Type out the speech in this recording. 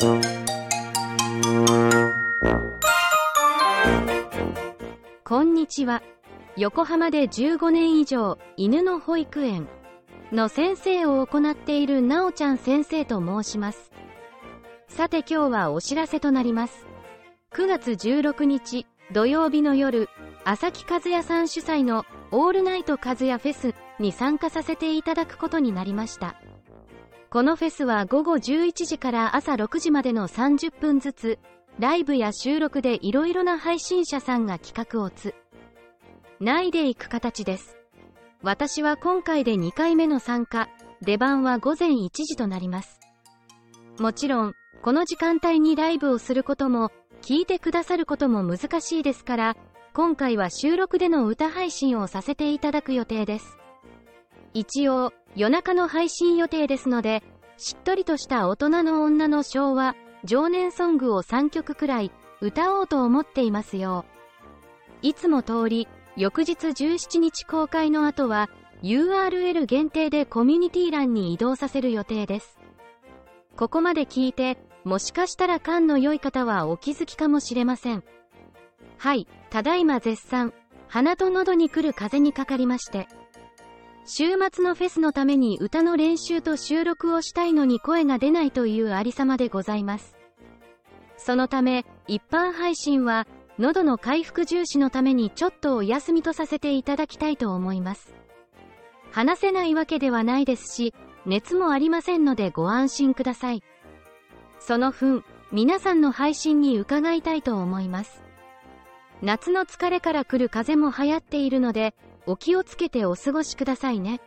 こんにちは。横浜で15年以上、犬の保育園の先生を行っているなおちゃん先生と申します。さて今日はお知らせとなります。9月16日土曜日の夜、朝木和也さん主催のオールナイト和也フェスに参加させていただくことになりました。このフェスは午後11時から朝6時までの30分ずつ、ライブや収録でいろいろな配信者さんが企画をつ、ないでいく形です。私は今回で2回目の参加、出番は午前1時となります。もちろん、この時間帯にライブをすることも、聞いてくださることも難しいですから、今回は収録での歌配信をさせていただく予定です。一応、夜中の配信予定ですので、しっとりとした大人の女の昭和、常年ソングを3曲くらい歌おうと思っていますよ。いつも通り、翌日17日公開の後は URL 限定でコミュニティ欄に移動させる予定です。ここまで聞いて、もしかしたら感の良い方はお気づきかもしれません。はい、ただいま絶賛、鼻と喉に来る風にかかりまして、週末のフェスのために歌の練習と収録をしたいのに声が出ないというありさまでございます。そのため、一般配信は、喉の回復重視のためにちょっとお休みとさせていただきたいと思います。話せないわけではないですし、熱もありませんのでご安心ください。その分、皆さんの配信に伺いたいと思います。夏の疲れから来る風も流行っているので、お気をつけてお過ごしくださいね。